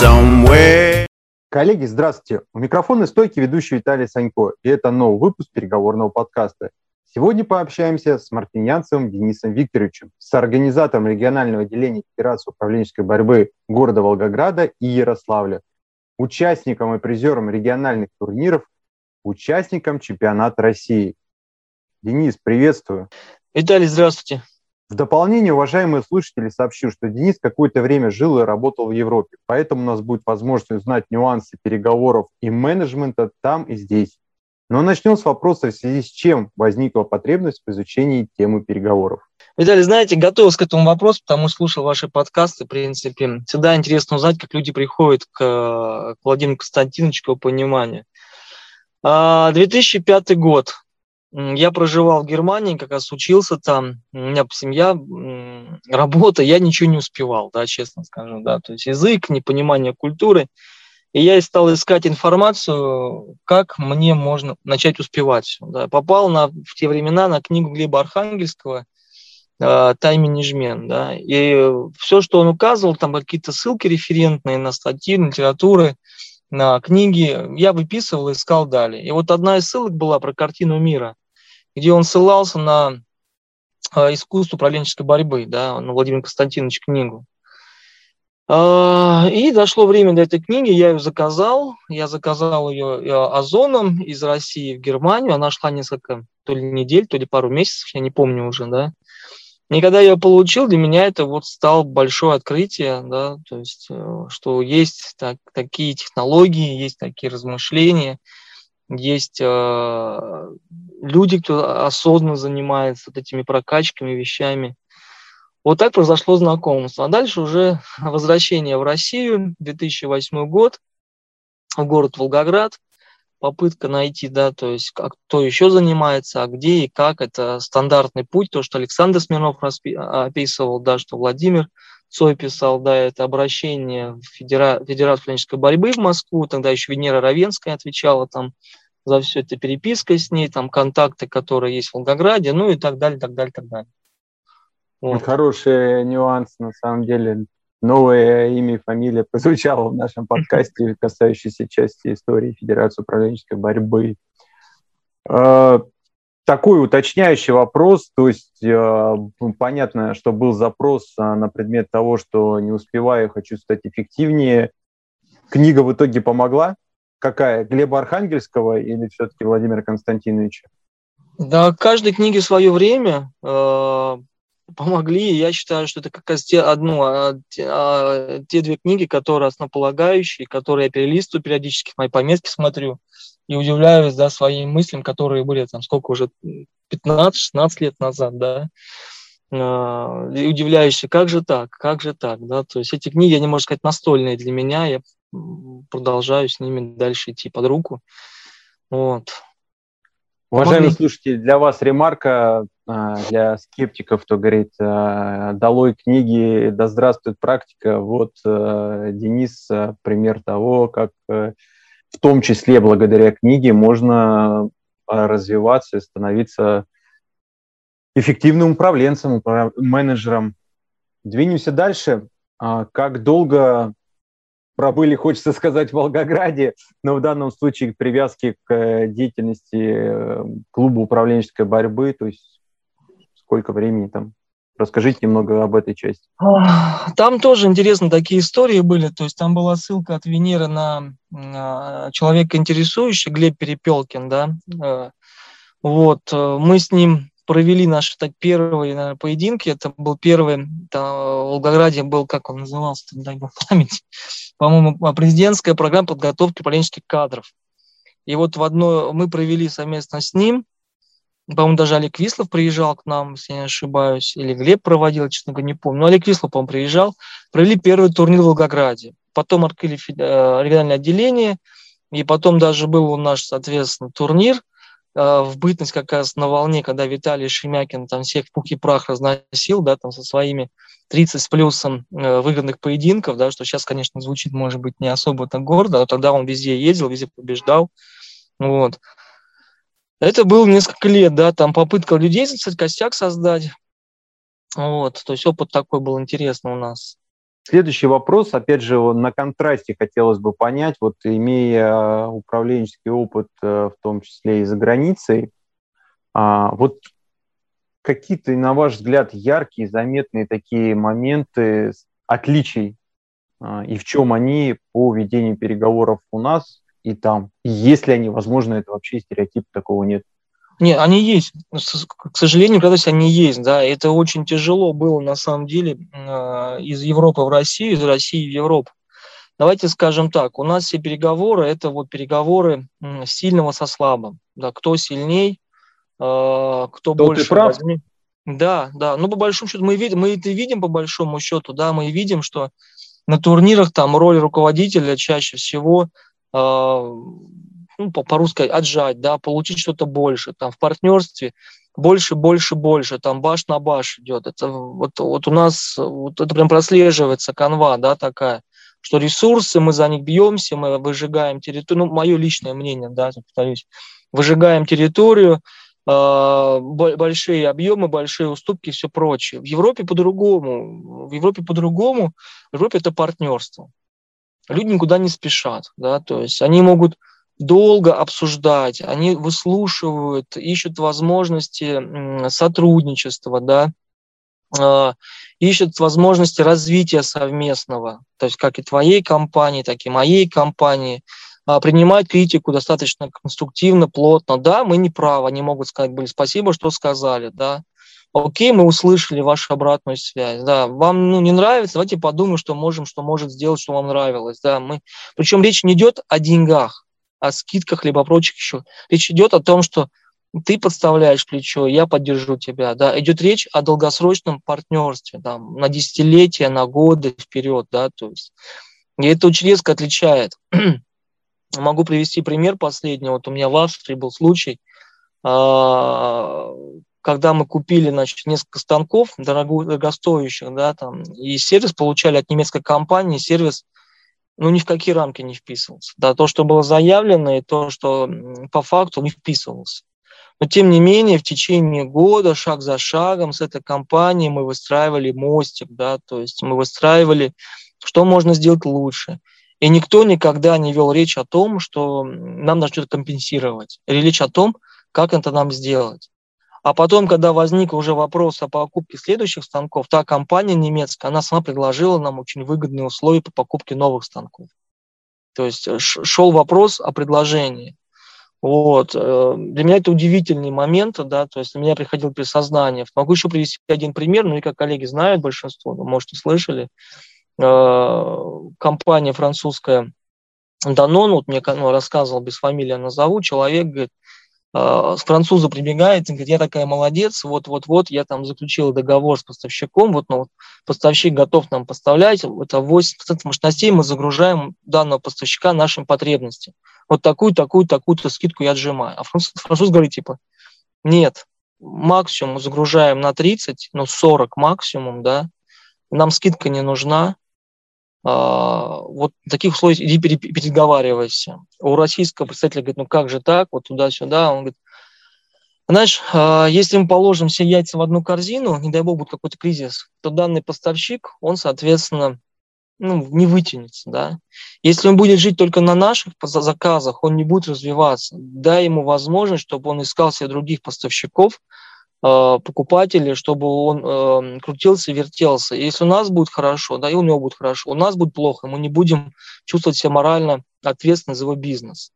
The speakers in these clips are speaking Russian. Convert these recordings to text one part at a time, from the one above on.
somewhere. Коллеги, здравствуйте. У микрофона стойки ведущий Виталий Санько, и это новый выпуск переговорного подкаста. Сегодня пообщаемся с мартинянцем Денисом Викторовичем, с организатором регионального отделения Федерации управленческой борьбы города Волгограда и Ярославля, участником и призером региональных турниров, участником чемпионата России. Денис, приветствую. Виталий, здравствуйте. В дополнение, уважаемые слушатели, сообщу, что Денис какое-то время жил и работал в Европе, поэтому у нас будет возможность узнать нюансы переговоров и менеджмента там и здесь. Но начнем с вопроса, в связи с чем возникла потребность в изучении темы переговоров. Виталий, знаете, готовился к этому вопросу, потому что слушал ваши подкасты, в принципе. Всегда интересно узнать, как люди приходят к, к Владимиру Константиновичу, к его пониманию. 2005 а, год. Я проживал в Германии, как раз учился там, у меня семья, работа, я ничего не успевал, да, честно скажу, да, то есть язык, непонимание культуры. И я стал искать информацию, как мне можно начать успевать. Да. Попал на, в те времена на книгу Глеба Архангельского э, «Тайм-менеджмент». Да. И все, что он указывал, там какие-то ссылки референтные на статьи, на литературы, на книги, я выписывал и искал далее. И вот одна из ссылок была про картину мира где он ссылался на э, искусство управленческой борьбы, да, на Владимира Константиновича книгу. Э, и дошло время до этой книги, я ее заказал, я заказал ее э, озоном из России в Германию, она шла несколько, то ли недель, то ли пару месяцев, я не помню уже, да. И когда я ее получил, для меня это вот стало большое открытие, да, то есть, э, что есть так, такие технологии, есть такие размышления, есть э, люди, кто осознанно занимается вот этими прокачками, вещами. Вот так произошло знакомство. А дальше уже возвращение в Россию, 2008 год, в город Волгоград, попытка найти, да, то есть как, кто еще занимается, а где и как. Это стандартный путь, то, что Александр Смирнов описывал, да, что Владимир Цой писал, да, это обращение в Федера... Федерацию клинической борьбы в Москву, тогда еще Венера Равенская отвечала там за все это переписка с ней, там контакты, которые есть в Волгограде, ну и так далее, так далее, так далее. Вот. Хороший нюанс, на самом деле. Новое имя и фамилия прозвучало в нашем подкасте, касающейся части истории Федерации управленческой борьбы. А, такой уточняющий вопрос, то есть а, понятно, что был запрос а, на предмет того, что не успеваю, хочу стать эффективнее. Книга в итоге помогла? Какая? Глеба Архангельского или все-таки Владимира Константиновича? Да, каждой книге свое время э, помогли. Я считаю, что это как раз те, одну, а, те, а, те две книги, которые основополагающие, которые я перелистываю периодически, в мои пометки смотрю и удивляюсь да, своим мыслям, которые были там сколько уже, 15-16 лет назад, да, и удивляешься, как же так, как же так, да, то есть эти книги, они, можно сказать, настольные для меня, я продолжаю с ними дальше идти под руку. Вот. Уважаемые Помогли. слушатели, для вас ремарка а, для скептиков, кто говорит, а, долой книги, да здравствует практика. Вот а, Денис пример того, как в том числе благодаря книге можно развиваться и становиться эффективным управленцем, менеджером. Двинемся дальше. Как долго пробыли, хочется сказать, в Волгограде, но в данном случае привязки к э, деятельности э, клуба управленческой борьбы, то есть сколько времени там? Расскажите немного об этой части. Там тоже интересно такие истории были. То есть там была ссылка от Венеры на, на человека интересующий, Глеб Перепелкин, да. Э, вот, мы с ним провели наши так первые наверное, поединки. Это был первый, там, в Волгограде был, как он назывался, дай бог память, по-моему, президентская программа подготовки управленческих кадров. И вот в одно мы провели совместно с ним, по-моему, даже Олег Вислов приезжал к нам, если я не ошибаюсь, или Глеб проводил, честно говоря, не помню. Но Олег Вислов, по-моему, приезжал. Провели первый турнир в Волгограде. Потом открыли э, региональное отделение, и потом даже был у нас, соответственно, турнир в бытность как раз на волне, когда Виталий Шемякин там всех пух и прах разносил, да, там со своими 30 с плюсом э, выгодных поединков, да, что сейчас, конечно, звучит, может быть, не особо так гордо, но тогда он везде ездил, везде побеждал, вот. Это было несколько лет, да, там попытка людей, кстати, костяк создать, вот, то есть опыт такой был интересный у нас. Следующий вопрос, опять же, на контрасте хотелось бы понять, вот имея управленческий опыт, э, в том числе и за границей, а, вот какие-то, на ваш взгляд, яркие, заметные такие моменты отличий а, и в чем они по ведению переговоров у нас и там? И если они, возможно, это вообще стереотип, такого нет. Не, они есть. К сожалению, когда они есть, да. Это очень тяжело было на самом деле а, из Европы в Россию, из России в Европу. Давайте скажем так, у нас все переговоры – это вот переговоры сильного со слабым. Да, кто сильней, а, кто Тут больше прав. возьмет. Да, да. Ну, по большому счету, мы, видим, мы это видим по большому счету, да, мы видим, что на турнирах там роль руководителя чаще всего э, ну, по- по-русски отжать, да, получить что-то больше, там в партнерстве больше, больше, больше, там баш на баш идет. Это вот, вот у нас вот это прям прослеживается канва, да, такая, что ресурсы, мы за них бьемся, мы выжигаем территорию, ну, мое личное мнение, да, повторюсь, выжигаем территорию, э, большие объемы, большие уступки и все прочее. В Европе по-другому. В Европе по-другому. В Европе это партнерство. Люди никуда не спешат, да, то есть они могут долго обсуждать, они выслушивают, ищут возможности сотрудничества, да, а, ищут возможности развития совместного, то есть как и твоей компании, так и моей компании, а, принимать критику достаточно конструктивно, плотно. Да, мы не правы, они могут сказать, были спасибо, что сказали, да. Окей, мы услышали вашу обратную связь. Да, вам ну, не нравится, давайте подумаем, что можем, что может сделать, что вам нравилось. Да, мы... Причем речь не идет о деньгах о скидках, либо прочих еще. Речь идет о том, что ты подставляешь плечо, я поддержу тебя. Да. Идет речь о долгосрочном партнерстве, да, на десятилетия, на годы вперед. Да, то есть. И это очень резко отличает. Могу привести пример последний. Вот у меня в Австрии был случай, а, когда мы купили значит, несколько станков дорогостоящих, да, там, и сервис получали от немецкой компании, сервис ну, ни в какие рамки не вписывался. Да, то, что было заявлено, и то, что по факту не вписывался. Но, тем не менее, в течение года, шаг за шагом, с этой компанией мы выстраивали мостик, да, то есть мы выстраивали, что можно сделать лучше. И никто никогда не вел речь о том, что нам надо что-то компенсировать. Или речь о том, как это нам сделать. А потом, когда возник уже вопрос о покупке следующих станков, та компания немецкая, она сама предложила нам очень выгодные условия по покупке новых станков. То есть э, шел вопрос о предложении. Вот. Э, для меня это удивительный момент, да, то есть для меня приходило при сознании. Могу еще привести один пример, ну и как коллеги знают большинство, вы, может, слышали, э, компания французская Danone, вот мне ну, рассказывал, без фамилии назову, человек, говорит, э, французу прибегает и говорит, я такая молодец, вот-вот-вот, я там заключил договор с поставщиком, вот, ну, поставщик готов нам поставлять, это 80% мощностей мы загружаем данного поставщика нашим потребностям. Вот такую, такую, такую-то скидку я отжимаю. А француз, француз говорит, типа, нет, максимум загружаем на 30, ну, 40 максимум, да, нам скидка не нужна, вот в таких условиях иди переговаривайся. У российского представителя говорит, ну как же так, вот туда-сюда. Он говорит, знаешь, а, если мы положим все яйца в одну корзину, не дай бог будет какой-то кризис, то данный поставщик, он, соответственно, ну, не вытянется, да. Если он будет жить только на наших заказах, он не будет развиваться. Дай ему возможность, чтобы он искал себе других поставщиков, покупателя, чтобы он э, крутился, вертелся. если у нас будет хорошо, да, и у него будет хорошо, у нас будет плохо, мы не будем чувствовать себя морально ответственны за его бизнес.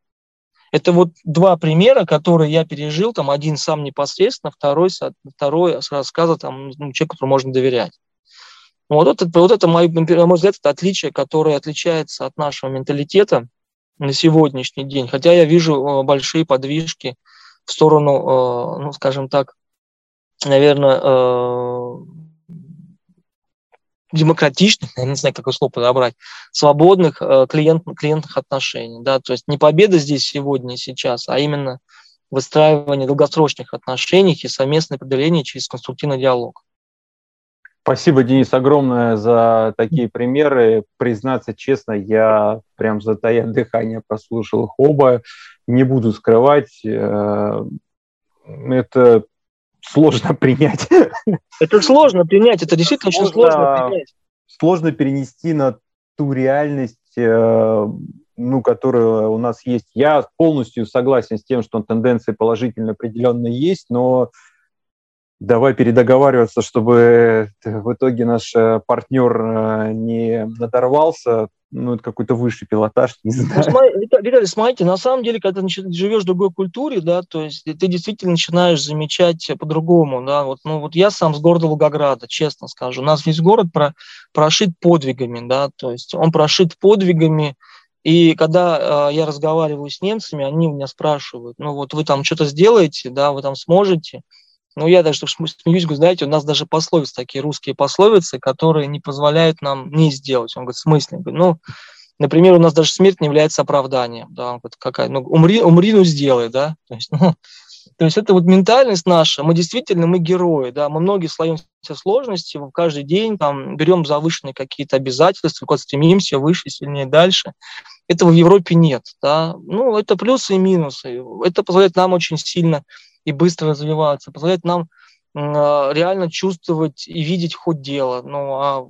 Это вот два примера, которые я пережил, там один сам непосредственно, второй, второй с рассказа там, ну, человеку, которому можно доверять. Вот это, вот это, мой, на мой взгляд, это отличие, которое отличается от нашего менталитета на сегодняшний день. Хотя я вижу э, большие подвижки в сторону, ну, скажем так, наверное, э, демократичных, я не знаю, какое слово подобрать, свободных э, клиент, клиентных отношений. Да? То есть не победа здесь сегодня и сейчас, а именно выстраивание долгосрочных отношений и совместное преодоление через конструктивный диалог. Спасибо, Денис, огромное за такие примеры. Признаться честно, я прям затая дыхание прослушал их оба. Не буду скрывать, э, это сложно принять. Это сложно принять, это действительно сложно, очень сложно принять. сложно перенести на ту реальность, э, ну, которая у нас есть. Я полностью согласен с тем, что тенденции положительно определенно есть, но давай передоговариваться, чтобы в итоге наш э, партнер э, не надорвался, ну, это какой-то высший пилотаж, не знаю. Ну, Виталий, смотрите, на самом деле, когда ты живешь в другой культуре, да, то есть ты действительно начинаешь замечать по-другому, да, вот, ну, вот я сам с города Волгограда, честно скажу, у нас весь город про, прошит подвигами, да, то есть он прошит подвигами, и когда э, я разговариваю с немцами, они меня спрашивают, ну, вот вы там что-то сделаете, да, вы там сможете, ну, я даже смеюсь, говорю, знаете, у нас даже пословицы, такие русские пословицы, которые не позволяют нам не сделать. Он говорит, в смысле? Говорю, ну, например, у нас даже смерть не является оправданием. Да? Он говорит, какая, ну, умри, умри, ну, сделай, да? То есть, ну, то есть это вот ментальность наша, мы действительно, мы герои, да, мы многие слоемся сложности, мы каждый день там берем завышенные какие-то обязательства, куда стремимся выше, сильнее, дальше. Этого в Европе нет, да. Ну, это плюсы и минусы. Это позволяет нам очень сильно и быстро развиваться, позволяет нам а, реально чувствовать и видеть хоть дело. Ну, а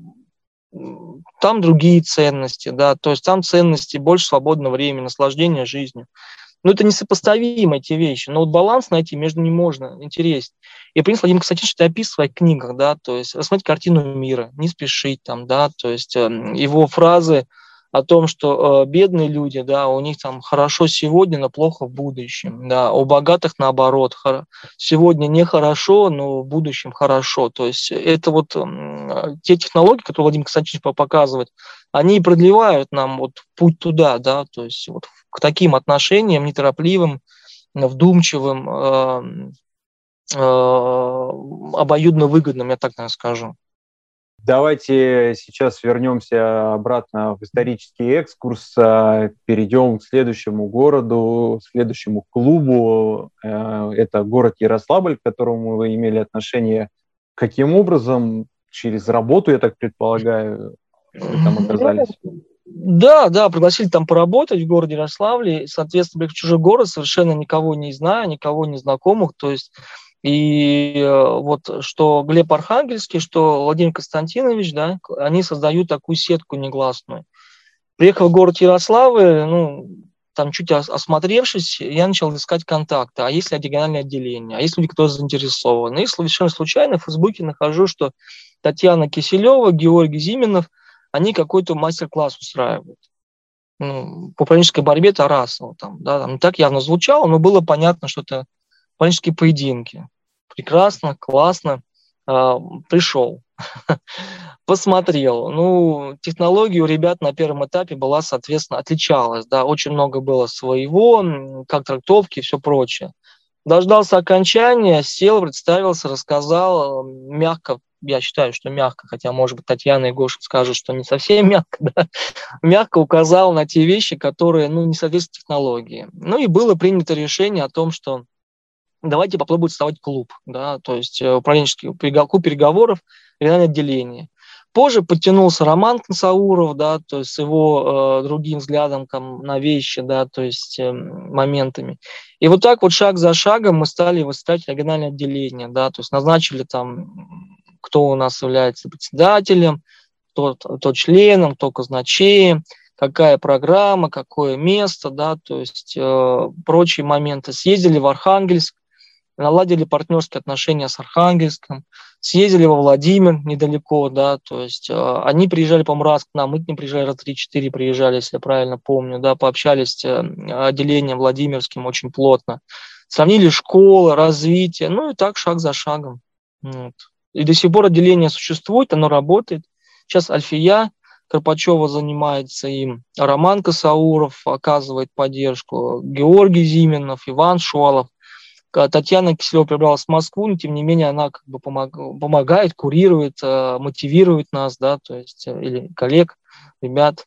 там другие ценности, да, то есть там ценности больше свободного времени, наслаждения жизнью. Ну, это несопоставимы эти вещи, но вот баланс найти между ними можно, интереснее. И принц Владимир Константинович это описывает в своих книгах, да, то есть рассмотреть картину мира, не спешить там, да, то есть э, его фразы, о том, что э, бедные люди, да, у них там хорошо сегодня, но плохо в будущем, да, у богатых наоборот, хор- сегодня нехорошо, но в будущем хорошо. То есть это вот э, те технологии, которые Владимир Константинович показывает, они продлевают нам вот путь туда, да, то есть вот к таким отношениям неторопливым, вдумчивым, э, э, обоюдно выгодным, я так наверное, скажу. Давайте сейчас вернемся обратно в исторический экскурс, а, перейдем к следующему городу, следующему клубу. Э, это город Ярославль, к которому вы имели отношение. Каким образом? Через работу, я так предполагаю, вы там оказались? Да, да, пригласили там поработать в городе Ярославле. Соответственно, в чужой город, совершенно никого не знаю, никого не знакомых. То есть и э, вот что Глеб Архангельский, что Владимир Константинович, да, они создают такую сетку негласную. Приехал в город Ярославль, ну, там чуть осмотревшись, я начал искать контакты. А есть ли региональное отделение? А если кто заинтересован? И совершенно случайно в Фейсбуке нахожу, что Татьяна Киселева, Георгий Зиминов, они какой-то мастер-класс устраивают. Ну, по панической борьбе Тарасова. Там, да, там так явно звучало, но было понятно, что это панические поединки прекрасно, классно, э, пришел, посмотрел. Ну, технология у ребят на первом этапе была, соответственно, отличалась, да, очень много было своего, как трактовки и все прочее. Дождался окончания, сел, представился, рассказал, мягко, я считаю, что мягко, хотя, может быть, Татьяна и Гоша скажут, что не совсем мягко, да, мягко указал на те вещи, которые, ну, не соответствуют технологии. Ну, и было принято решение о том, что давайте попробуем создавать клуб, да, то есть э, управленческий клуб переговоров, региональное отделение. Позже подтянулся Роман Консауров, да, то есть с его э, другим взглядом там, на вещи, да, то есть э, моментами. И вот так вот шаг за шагом мы стали выстраивать региональное отделение, да, то есть назначили там, кто у нас является председателем, кто, кто членом, кто казначеем, какая программа, какое место, да, то есть э, прочие моменты. Съездили в Архангельск, наладили партнерские отношения с Архангельском, съездили во Владимир недалеко, да, то есть э, они приезжали, по-моему, раз к нам, мы к ним приезжали, раз 3-4 приезжали, если я правильно помню, да, пообщались э, отделением Владимирским очень плотно, сравнили школы, развитие, ну и так шаг за шагом. Вот. И до сих пор отделение существует, оно работает. Сейчас Альфия Карпачева занимается им, Роман Косауров оказывает поддержку, Георгий Зименов, Иван Шуалов. Татьяна Киселева прибралась в Москву, но тем не менее она как бы помогает, курирует, э, мотивирует нас, да, то есть, э, или коллег, ребят.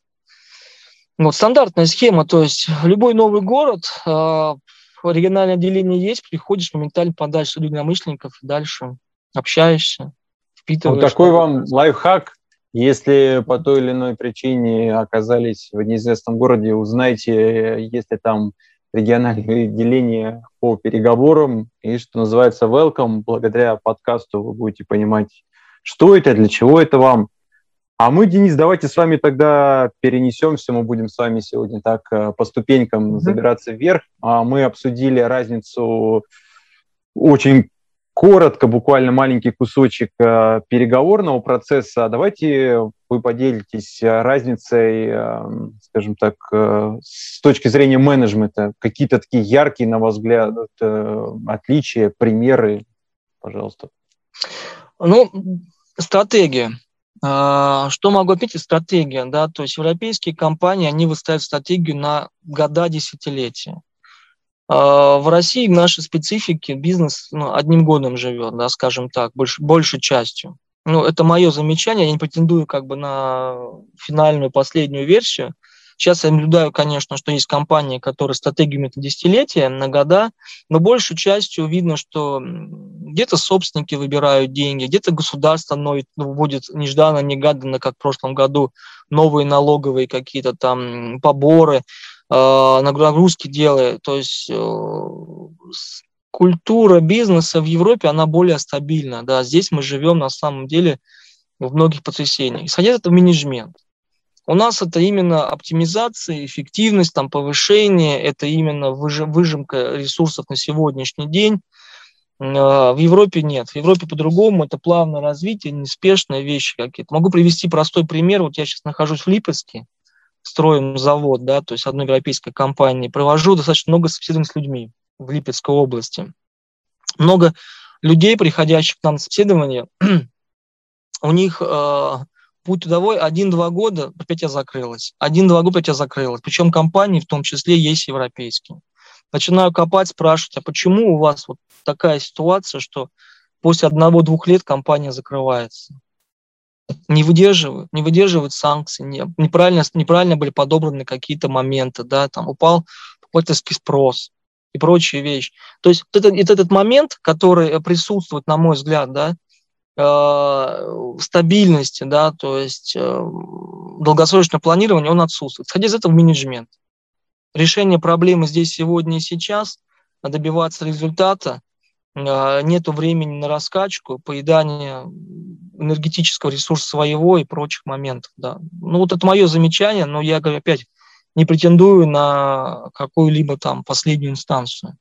Вот стандартная схема, то есть любой новый город, э, региональное отделение есть, приходишь моментально подальше единомышленников, дальше общаешься, впитываешь. Вот такой вам лайфхак, если по той или иной причине оказались в неизвестном городе, узнайте, если там региональное отделение по переговорам. И, что называется, welcome. Благодаря подкасту вы будете понимать, что это, для чего это вам. А мы, Денис, давайте с вами тогда перенесемся. Мы будем с вами сегодня так э, по ступенькам mm-hmm. забираться вверх. А мы обсудили разницу очень коротко, буквально маленький кусочек э, переговорного процесса. Давайте вы поделитесь разницей, э, скажем так, с точки зрения менеджмента. Какие-то такие яркие, на ваш взгляд, отличия, примеры, пожалуйста. Ну, стратегия. А, что могу отметить? Стратегия. Да? То есть европейские компании, они выставляют стратегию на года, десятилетия. А, в России в нашей специфике бизнес ну, одним годом живет, да, скажем так, больш, большей частью. Ну, это мое замечание, я не претендую как бы на финальную последнюю версию, Сейчас я наблюдаю, конечно, что есть компании, которые стратегию это десятилетия, на года, но большей частью видно, что где-то собственники выбирают деньги, где-то государство вводит нежданно-негаданно, как в прошлом году, новые налоговые какие-то там поборы, нагрузки делает. То есть э, культура бизнеса в Европе, она более стабильна. Да. Здесь мы живем на самом деле в многих потрясениях. Исходя из этого менеджмент. У нас это именно оптимизация, эффективность, там, повышение, это именно выжимка ресурсов на сегодняшний день. А, в Европе нет. В Европе по-другому, это плавное развитие, неспешные вещи какие-то. Могу привести простой пример. Вот я сейчас нахожусь в Липецке, строим завод, да, то есть одной европейской компании. Провожу достаточно много собеседований с людьми в Липецкой области. Много людей, приходящих к нам на собеседование, у них э, путь трудовой один-два года, опять я закрылась. Один-два года опять я закрылась. Причем компании в том числе есть европейские. Начинаю копать, спрашивать, а почему у вас вот такая ситуация, что после одного-двух лет компания закрывается? Не выдерживают, не выдерживают санкции, не, неправильно, неправильно были подобраны какие-то моменты, да, там упал покупательский спрос и прочие вещи. То есть вот этот, этот момент, который присутствует, на мой взгляд, да, Э, стабильности, да, то есть э, долгосрочное планирование, он отсутствует. Исходя из этого менеджмент. Решение проблемы здесь, сегодня и сейчас, добиваться результата, э, нету времени на раскачку, поедание энергетического ресурса своего и прочих моментов. Да. Ну вот это мое замечание, но я, говорю, опять не претендую на какую-либо там последнюю инстанцию.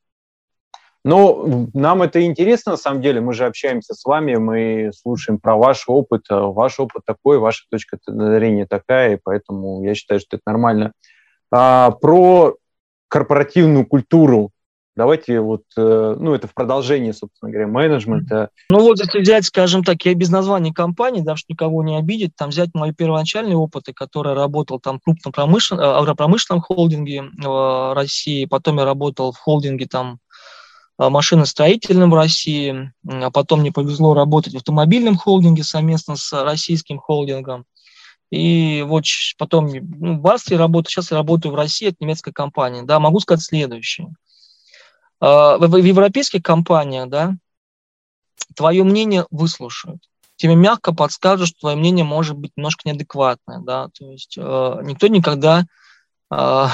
Но нам это интересно, на самом деле, мы же общаемся с вами, мы слушаем про ваш опыт, э, ваш опыт такой, ваша точка зрения такая, и поэтому я считаю, что это нормально. А, про корпоративную культуру Давайте вот, э, ну, это в продолжении, собственно говоря, менеджмента. Ну вот, если взять, скажем так, я без названия компании, да, чтобы никого не обидеть, там взять мои первоначальные опыты, которые работал там в крупном промышленном, э, агропромышленном холдинге в России, потом я работал в холдинге там а, машиностроительным в России, а потом мне повезло работать в автомобильном холдинге совместно с российским холдингом. И вот потом ну, в Австрии работаю, сейчас я работаю в России, это немецкая компания. Да, могу сказать следующее. А, в, европейских компаниях, да, твое мнение выслушают. Тебе мягко подскажут, что твое мнение может быть немножко неадекватное, да, то есть э, никто никогда э,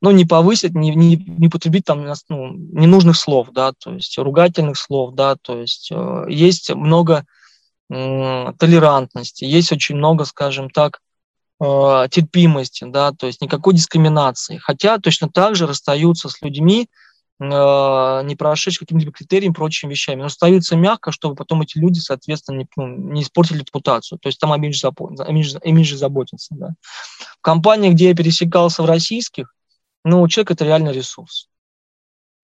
ну, не повысить, не, не, не потребить там ну, ненужных слов, да, то есть ругательных слов, да, то есть э, есть много э, толерантности, есть очень много, скажем так, э, терпимости, да, то есть никакой дискриминации. Хотя точно так же расстаются с людьми, не прошедшие каким-либо критериям, прочими вещами, но остаются мягко, чтобы потом эти люди, соответственно, не, ну, не испортили репутацию. То есть там о имидже, имидже, имидже. Да. В компании, где я пересекался в российских, но у человека это реально ресурс.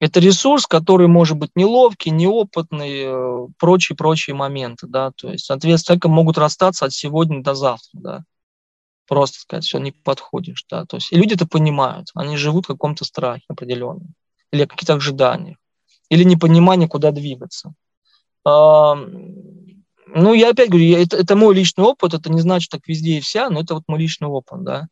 Это ресурс, который может быть неловкий, неопытный, э, прочие-прочие моменты, да, то есть, соответственно, могут расстаться от сегодня до завтра, да, просто сказать, все, не подходишь, да, то есть, и люди это понимают, они живут в каком-то страхе определенном, или каких-то ожиданиях, или непонимание, куда двигаться. Ну, я опять говорю, это, это мой личный опыт, это не значит так везде и вся, но это вот мой личный опыт, да.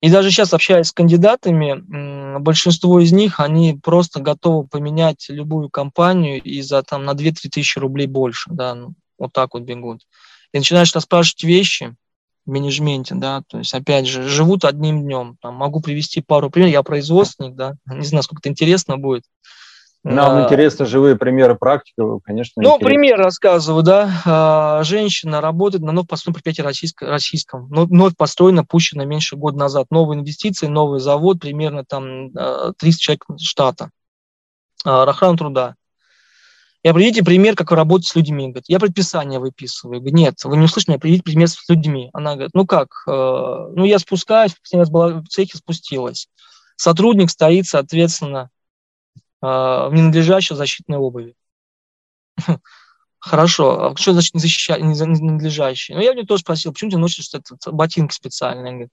И даже сейчас, общаясь с кандидатами, большинство из них, они просто готовы поменять любую компанию и за там на 2-3 тысячи рублей больше, да, ну, вот так вот бегут. И начинаешь расспрашивать вещи менеджменте, да, то есть, опять же, живут одним днем. Там, могу привести пару примеров, я производственник, да, не знаю, сколько это интересно будет. Нам а, интересно живые примеры практики, конечно. Ну, интересно. пример рассказываю, да. А, женщина работает на новом построенном предприятии российском, российском. Вновь построено, пущено меньше года назад. Новые инвестиции, новый завод, примерно там 30 человек штата. Охрана труда. И определите пример, как вы работаете с людьми. Говорит, я предписание выписываю. Говорит, нет, вы не услышали, определите пример с людьми. Она говорит, ну как, ну я спускаюсь, последний раз была в цехе, спустилась. Сотрудник стоит, соответственно, в ненадлежащей защитной обуви. Хорошо, а что значит не защищать, не надлежащий? Ну, я у нее тоже спросил, почему ты носишь этот, ботинки специальные? Говорит,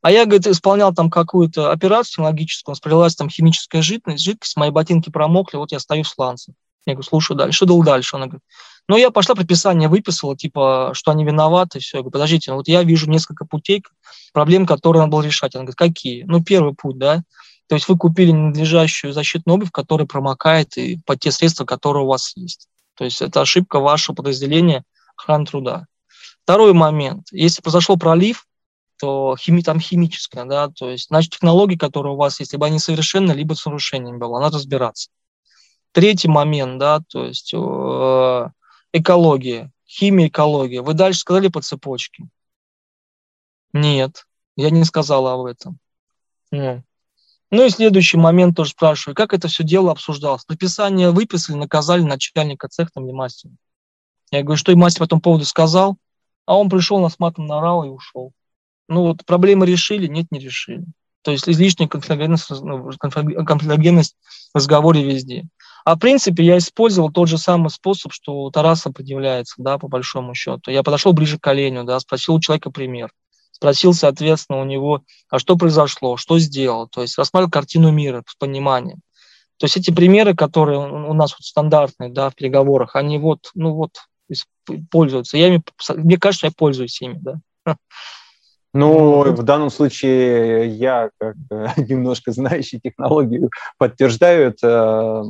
а я, говорит, исполнял там какую-то операцию технологическую, сплелась там химическая жидкость, жидкость, мои ботинки промокли, вот я стою в сланце. Я слушай дальше. Что дал дальше? Она говорит, ну, я пошла, предписание выписала, типа, что они виноваты, все. Я говорю, подождите, вот я вижу несколько путей, проблем, которые надо было решать. Она говорит, какие? Ну, первый путь, да, то есть вы купили ненадлежащую защитную обувь, которая промокает и под те средства, которые у вас есть. То есть это ошибка вашего подразделения охраны труда. Второй момент. Если произошел пролив, то хими, там химическая, да, то есть, значит, технологии, которые у вас есть, либо они совершенны, либо с нарушением было, надо разбираться. Третий момент, да, то есть э, экология, химия, экология. Вы дальше сказали по цепочке? Нет, я не сказала об этом. Ну, ну и следующий момент тоже спрашиваю, как это все дело обсуждалось? Написание выписали, наказали начальника цеха там, или мастера. Я говорю, что и мастер по этому поводу сказал, а он пришел, нас матом наорал и ушел. Ну вот проблемы решили? Нет, не решили. То есть излишняя конфлигентность, ну, конфлигентность в разговоре везде. А в принципе я использовал тот же самый способ, что у Тараса предъявляется, да, по большому счету. Я подошел ближе к оленю, да, спросил у человека пример спросил, соответственно, у него, а что произошло, что сделал, то есть рассматривал картину мира с пониманием. То есть эти примеры, которые у нас вот стандартные, да, в переговорах, они вот, ну вот, пользуются. Я ими, мне кажется, я пользуюсь ими, да. Ну, в данном случае я, как немножко знающий технологию, подтверждаю это.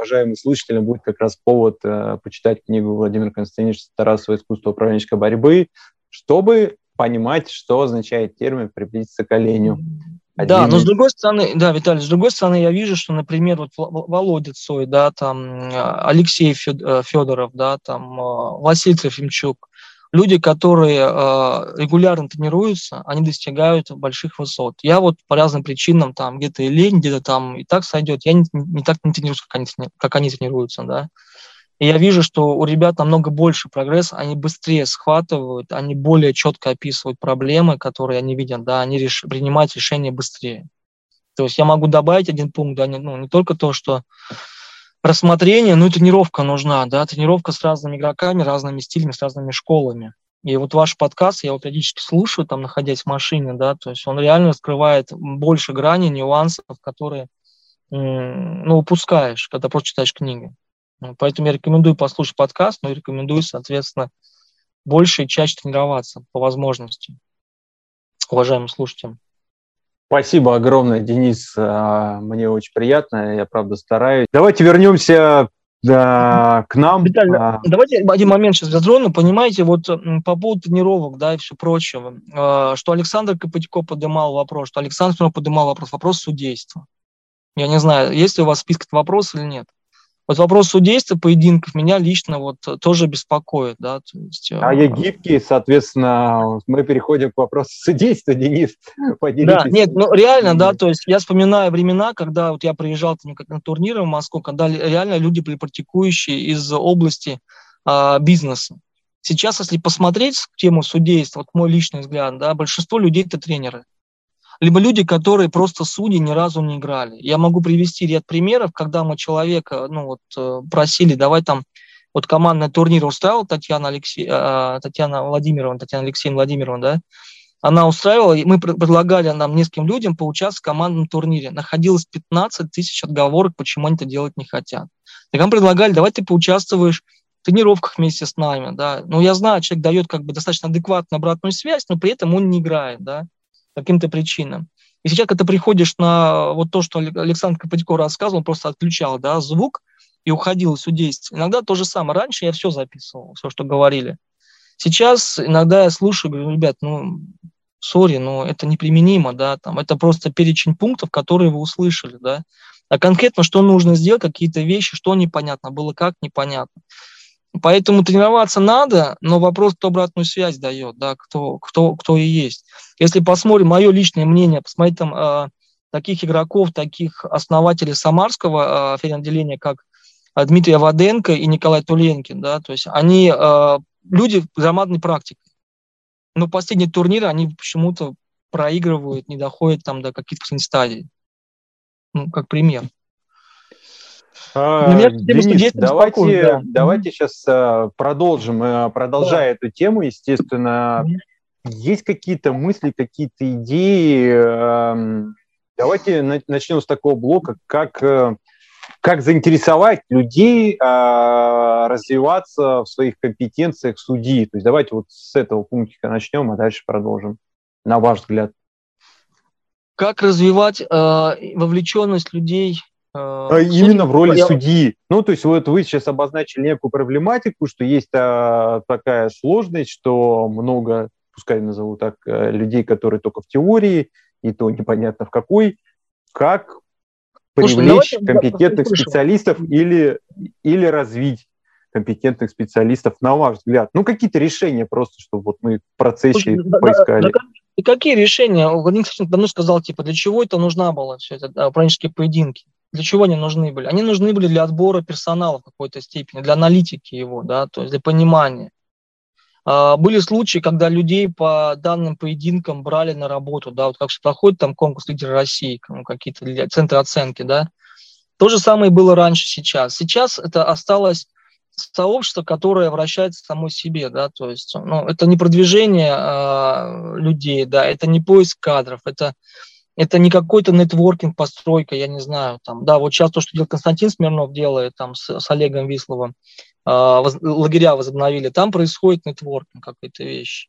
Уважаемым слушателям будет как раз повод э, почитать книгу Владимира Константиновича Тарасова «Искусство управленческой борьбы», чтобы понимать, что означает термин «приблизиться к оленю». Один да, но с другой стороны, да, Виталий, с другой стороны, я вижу, что, например, вот Володя Цой, да, там Алексей Федоров, да, там Василий Трофимчук, люди, которые э, регулярно тренируются, они достигают больших высот. Я вот по разным причинам там где-то и лень, где-то там и так сойдет, я не, не так не тренируюсь, как они, как они тренируются, да. И я вижу, что у ребят намного больше прогресса, они быстрее схватывают, они более четко описывают проблемы, которые они видят, да, они реш... принимают решения быстрее. То есть я могу добавить один пункт, да, не, ну, не только то, что рассмотрение, но и тренировка нужна, да, тренировка с разными игроками, разными стилями, с разными школами. И вот ваш подкаст, я его периодически слушаю, там, находясь в машине, да, то есть он реально раскрывает больше граней, нюансов, которые, ну, упускаешь, когда просто читаешь книги. Ну, поэтому я рекомендую послушать подкаст, но и рекомендую, соответственно, больше и чаще тренироваться по возможности, уважаемым слушателям. Спасибо огромное, Денис. А, мне очень приятно, я правда стараюсь. Давайте вернемся да, к нам. Виталий, а... давайте один момент сейчас затрону. Понимаете, вот по поводу тренировок, да, и все прочего, а, что Александр Копытько поднимал вопрос, что Александр поднимал вопрос, вопрос судейства. Я не знаю, есть ли у вас список вопросов или нет. Вот вопрос судейства поединков меня лично вот тоже беспокоит, да, то есть... А я э, гибкий, соответственно, мы переходим к вопросу судейства, Денис, поделитесь. Да, нет, ну реально, да, то есть я вспоминаю времена, когда вот я приезжал там, на турниры в Москву, когда реально люди практикующие из области а, бизнеса. Сейчас, если посмотреть тему судейства, вот мой личный взгляд, да, большинство людей это тренеры либо люди, которые просто судьи ни разу не играли. Я могу привести ряд примеров, когда мы человека ну, вот, э, просили, давай там, вот командный турнир устраивал Татьяна, Алексей, э, Татьяна Владимировна, Татьяна Алексеевна Владимировна, да, она устраивала, и мы предлагали нам нескольким людям поучаствовать в командном турнире. Находилось 15 тысяч отговорок, почему они это делать не хотят. Так нам предлагали, давай ты поучаствуешь в тренировках вместе с нами, да. Ну, я знаю, человек дает как бы достаточно адекватную обратную связь, но при этом он не играет, да каким-то причинам. И сейчас, когда ты приходишь на вот то, что Александр Копытько рассказывал, он просто отключал да, звук и уходил из судейства. Иногда то же самое. Раньше я все записывал, все, что говорили. Сейчас иногда я слушаю, говорю, ребят, ну, сори, но это неприменимо, да, там, это просто перечень пунктов, которые вы услышали, да. а конкретно, что нужно сделать, какие-то вещи, что непонятно было, как непонятно. Поэтому тренироваться надо, но вопрос, кто обратную связь дает, да, кто, кто, кто и есть. Если посмотрим, мое личное мнение, посмотреть там э, таких игроков, таких основателей Самарского э, отделения, как э, Дмитрий Аваденко и Николай Туленкин, да, то есть они э, люди громадной практикой. Но последние турниры они почему-то проигрывают, не доходят там до каких-то стадий. Ну, как пример. А, Денис, давайте, да. давайте сейчас а, продолжим. Э, продолжая да. эту тему, естественно, есть какие-то мысли, какие-то идеи. Эм, давайте начнем с такого блока, как, э, как заинтересовать людей а, развиваться в своих компетенциях судьи. То есть давайте вот с этого пунктика начнем, а дальше продолжим. На ваш взгляд. Как развивать э, вовлеченность людей именно в роли я... судьи. Ну, то есть вот вы сейчас обозначили некую проблематику, что есть а, такая сложность, что много, пускай назову так, э, людей, которые только в теории, и то непонятно в какой, как привлечь Слушай, компетентных специалистов или, или развить компетентных специалистов, на ваш взгляд? Ну, какие-то решения просто, чтобы вот мы в процессе Слушай, поискали. Да, да, и какие решения? Владимир кстати, давно сказал, типа, для чего это нужна была все это, да, поединки? Для чего они нужны были? Они нужны были для отбора персонала в какой-то степени, для аналитики его, да, то есть для понимания. А, были случаи, когда людей по данным поединкам брали на работу, да, вот как проходит там конкурс лидера России, какие-то центры оценки, да. То же самое было раньше, сейчас. Сейчас это осталось сообщество, которое вращается само себе, да, то есть, ну, это не продвижение э, людей, да, это не поиск кадров, это это не какой-то нетворкинг, постройка, я не знаю, там, да, вот сейчас то, что Константин Смирнов, делает там с, с Олегом Висловым, э, воз, лагеря возобновили, там происходит нетворкинг, какая-то вещь.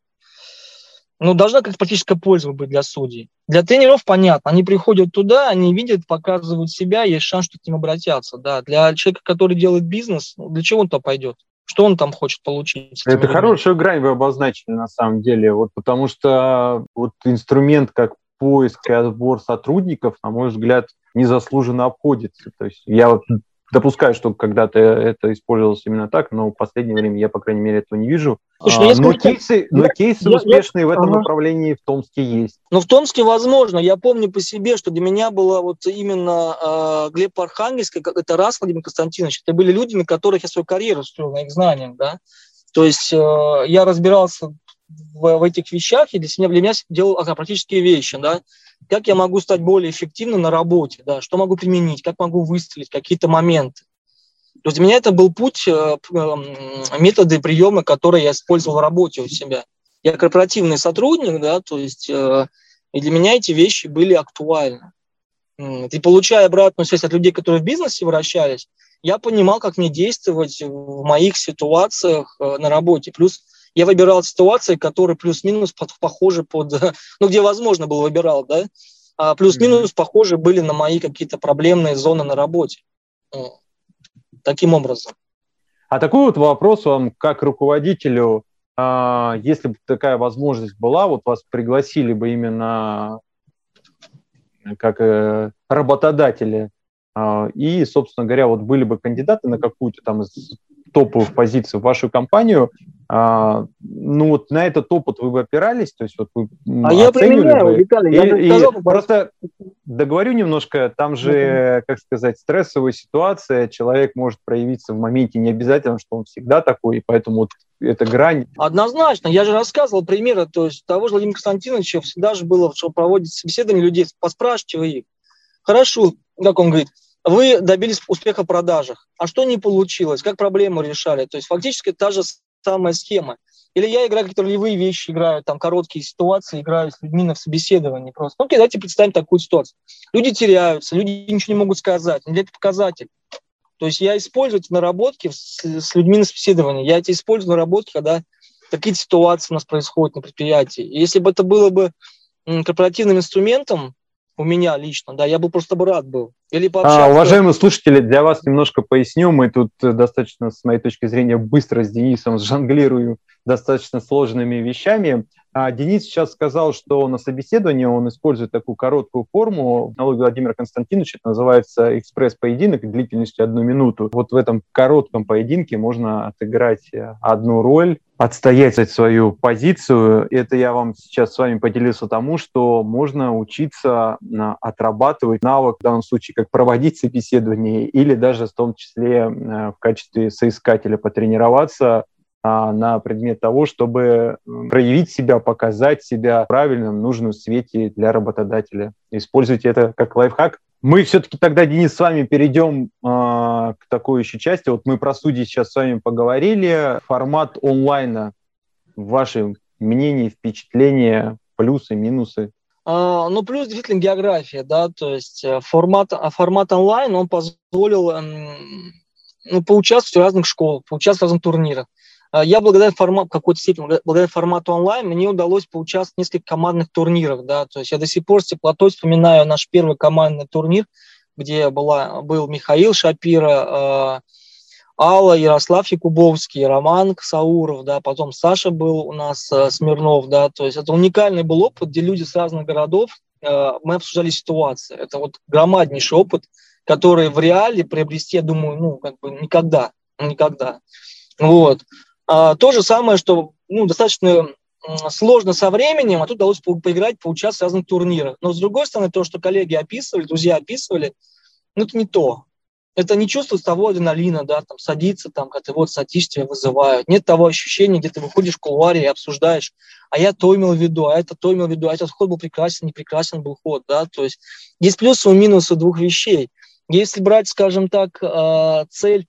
Ну, должна как практическая польза быть для судей. Для тренеров понятно, они приходят туда, они видят, показывают себя, есть шанс, что к ним обратятся, да. Для человека, который делает бизнес, ну, для чего он туда пойдет? Что он там хочет получить? Это хорошую грань вы обозначили на самом деле, вот потому что вот инструмент как поиск и отбор сотрудников, на мой взгляд, незаслуженно обходится. То есть я вот допускаю, что когда-то это использовалось именно так, но в последнее время я, по крайней мере, этого не вижу. Слушай, ну, но, кейсы, но кейсы я, успешные я, в этом ага. направлении в Томске есть. Ну, в Томске возможно. Я помню по себе, что для меня было вот именно э, Глеб Архангельский, это раз Владимир Константинович. Это были люди, на которых я свою карьеру строил, на их знаниях, да. То есть э, я разбирался в, в этих вещах, и для себя, для меня делал практические вещи, да, как я могу стать более эффективным на работе, да, что могу применить, как могу выстрелить, какие-то моменты. То есть для меня это был путь, э, эм, методы, приемы, которые я использовал в работе у себя. Я корпоративный сотрудник, да, то есть э, и для меня эти вещи были актуальны. И получая обратную связь от людей, которые в бизнесе вращались, я понимал, как мне действовать в моих ситуациях э, на работе. Плюс я выбирал ситуации, которые плюс-минус похожи под, ну, где возможно было выбирал, да, а плюс-минус похожи были на мои какие-то проблемные зоны на работе. Таким образом. А такой вот вопрос вам, как руководителю, а, если бы такая возможность была, вот вас пригласили бы именно как э, работодатели, а, и, собственно говоря, вот были бы кандидаты на какую-то там из топовых позиций в вашу компанию, а, ну вот на этот опыт вы бы опирались, то есть вот вы а я применяю, бы, Виталий, я и, сказал, и просто договорю немножко, там же, как сказать, стрессовая ситуация, человек может проявиться в моменте, не обязательно, что он всегда такой, и поэтому вот эта грань. Однозначно, я же рассказывал примеры, то есть того же Владимира Константиновича всегда же было, что проводить собеседование людей, поспрашивайте вы их. Хорошо, как он говорит, вы добились успеха в продажах. А что не получилось? Как проблему решали? То есть фактически та же самая схема. Или я играю какие-то ролевые вещи, играю там короткие ситуации, играю с людьми на собеседовании просто. Ну, окей, давайте представим такую ситуацию. Люди теряются, люди ничего не могут сказать. Для это показатель. То есть я использую эти наработки с, с людьми на собеседовании. Я эти использую наработки, когда такие ситуации у нас происходят на предприятии. И если бы это было бы корпоративным инструментом, у меня лично, да, я бы просто бы рад был. Или А, уважаемые слушатели, для вас немножко поясню. Мы тут э, достаточно, с моей точки зрения, быстро с Денисом жонглирую достаточно сложными вещами. А Денис сейчас сказал, что на собеседовании он использует такую короткую форму. Налоги Владимира Константиновича это называется экспресс-поединок длительностью одну минуту. Вот в этом коротком поединке можно отыграть одну роль, отстоять свою позицию. Это я вам сейчас с вами поделился тому, что можно учиться отрабатывать навык, в данном случае, как проводить собеседование, или даже в том числе э, в качестве соискателя потренироваться на предмет того, чтобы проявить себя, показать себя в правильном, нужном свете для работодателя. Используйте это как лайфхак. Мы все-таки тогда, Денис, с вами перейдем э, к такой еще части. Вот мы про судьи сейчас с вами поговорили. Формат онлайна. Ваши мнения, впечатления, плюсы, минусы? А, ну, плюс действительно география, да, то есть э, формат, а формат онлайн, он позволил ну, поучаствовать в разных школах, поучаствовать в разных турнирах. А, я благодаря формату, какой-то степени, благодаря формату онлайн, мне удалось поучаствовать в нескольких командных турнирах, да, то есть я до сих пор с теплотой вспоминаю наш первый командный турнир, где была, был Михаил Шапира, э, Алла, Ярослав Якубовский, Роман Сауров, да, потом Саша был у нас, э, Смирнов, да, то есть это уникальный был опыт, где люди с разных городов, э, мы обсуждали ситуации, это вот громаднейший опыт, который в реале приобрести, я думаю, ну, как бы никогда, никогда. Вот. А, то же самое, что ну, достаточно сложно со временем, а тут удалось по поиграть, поучаствовать в разных турнирах. Но с другой стороны, то, что коллеги описывали, друзья описывали, ну, это не то. Это не чувство того адреналина, да, там, садиться, там, когда ты вот садишь, тебя вызывают. Нет того ощущения, где ты выходишь в кулуаре и обсуждаешь, а я то имел в виду, а это то имел в виду, а этот ход был прекрасен, не прекрасен был ход, да, то есть есть плюсы и минусы двух вещей. Если брать, скажем так, а, цель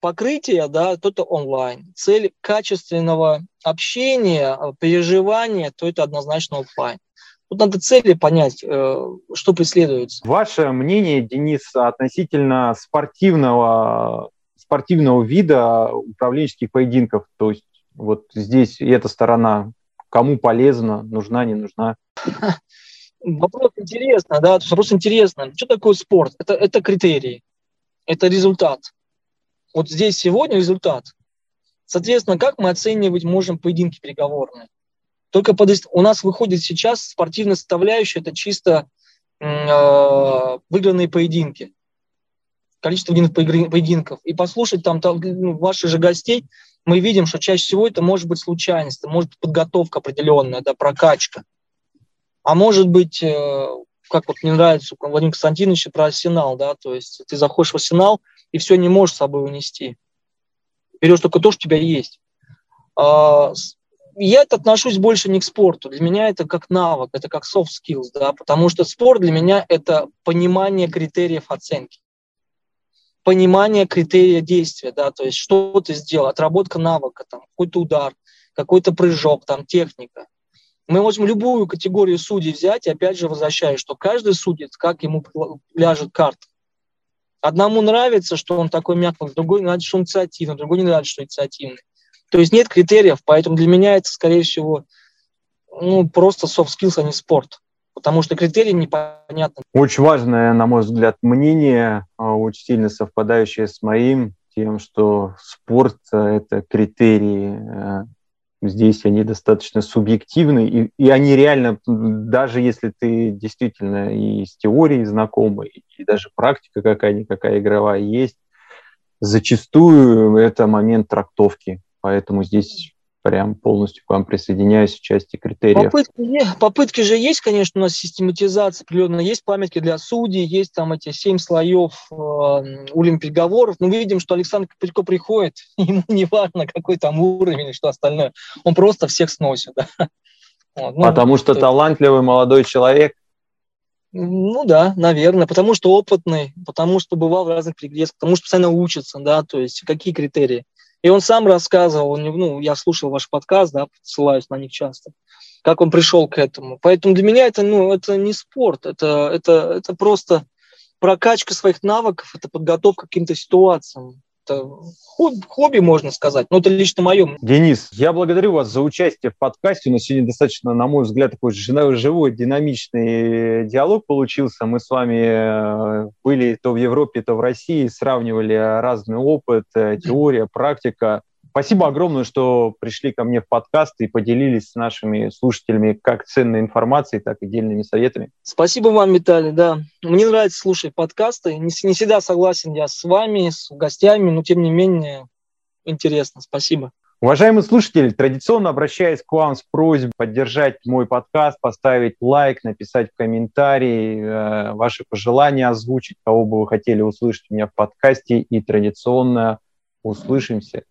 покрытия, да, то это онлайн. Цель качественного общения, э, переживания, то это однозначно офлайн. Тут надо цели понять, э, что преследуется. Ваше мнение, Денис, относительно спортивного, спортивного вида управленческих поединков, то есть вот здесь эта сторона, кому полезна, нужна, не нужна? Вопрос интересный, да, вопрос интересный. Что такое спорт? Это, это критерии, это результат. Вот здесь сегодня результат. Соответственно, как мы оценивать можем поединки переговорные? Только под... у нас выходит сейчас спортивная составляющая, это чисто э, выигранные поединки, количество выигранных поединков. И послушать там, там ну, ваших же гостей, мы видим, что чаще всего это может быть случайность, это может быть подготовка определенная, да, прокачка. А может быть, э, как вот мне нравится у Владимира Константиновича про арсенал, да, то есть ты заходишь в арсенал, и все не можешь с собой унести. Берешь только то, что у тебя есть. А, я это отношусь больше не к спорту. Для меня это как навык, это как soft skills, да, потому что спорт для меня это понимание критериев оценки, понимание критерия действия, да, то есть что ты сделал, отработка навыка, там, какой-то удар, какой-то прыжок, там, техника. Мы можем любую категорию судей взять, и опять же возвращаюсь, что каждый судит, как ему ляжет карта. Одному нравится, что он такой мягкий, другой нравится, что он инициативный, другой не нравится, что инициативный. То есть нет критериев, поэтому для меня это, скорее всего, ну, просто soft skills, а не спорт. Потому что критерии непонятны. Очень важное, на мой взгляд, мнение, а, очень сильно совпадающее с моим, тем, что спорт – это критерии э, здесь они достаточно субъективны, и, и они реально, даже если ты действительно и с теорией знакомый, и даже практика какая-никакая игровая есть, зачастую это момент трактовки. Поэтому здесь прям полностью к вам присоединяюсь в части критериев. Попытки, попытки же есть, конечно, у нас систематизация определенно. Есть памятки для судей, есть там эти семь слоев э, уровень переговоров. Но мы видим, что Александр Копылько приходит, ему не важно, какой там уровень или что остальное. Он просто всех сносит. Да? Вот, ну, потому что то... талантливый молодой человек. Ну да, наверное, потому что опытный, потому что бывал в разных перегрузках, потому что постоянно учится, да, то есть какие критерии. И он сам рассказывал, ну, я слушал ваш подкаст, да, ссылаюсь на них часто, как он пришел к этому. Поэтому для меня это, ну, это не спорт, это, это, это просто прокачка своих навыков, это подготовка к каким-то ситуациям это хобби, можно сказать. Но это лично мое. Денис, я благодарю вас за участие в подкасте. У нас сегодня достаточно, на мой взгляд, такой живой, динамичный диалог получился. Мы с вами э, были то в Европе, то в России, сравнивали разный опыт, э, теория, практика. Спасибо огромное, что пришли ко мне в подкаст и поделились с нашими слушателями как ценной информацией, так и дельными советами. Спасибо вам, Виталий, да. Мне нравится слушать подкасты. Не, не всегда согласен я с вами, с гостями, но тем не менее интересно. Спасибо. Уважаемые слушатели, традиционно обращаюсь к вам с просьбой поддержать мой подкаст, поставить лайк, написать в комментарии э, ваши пожелания, озвучить, кого бы вы хотели услышать у меня в подкасте. И традиционно услышимся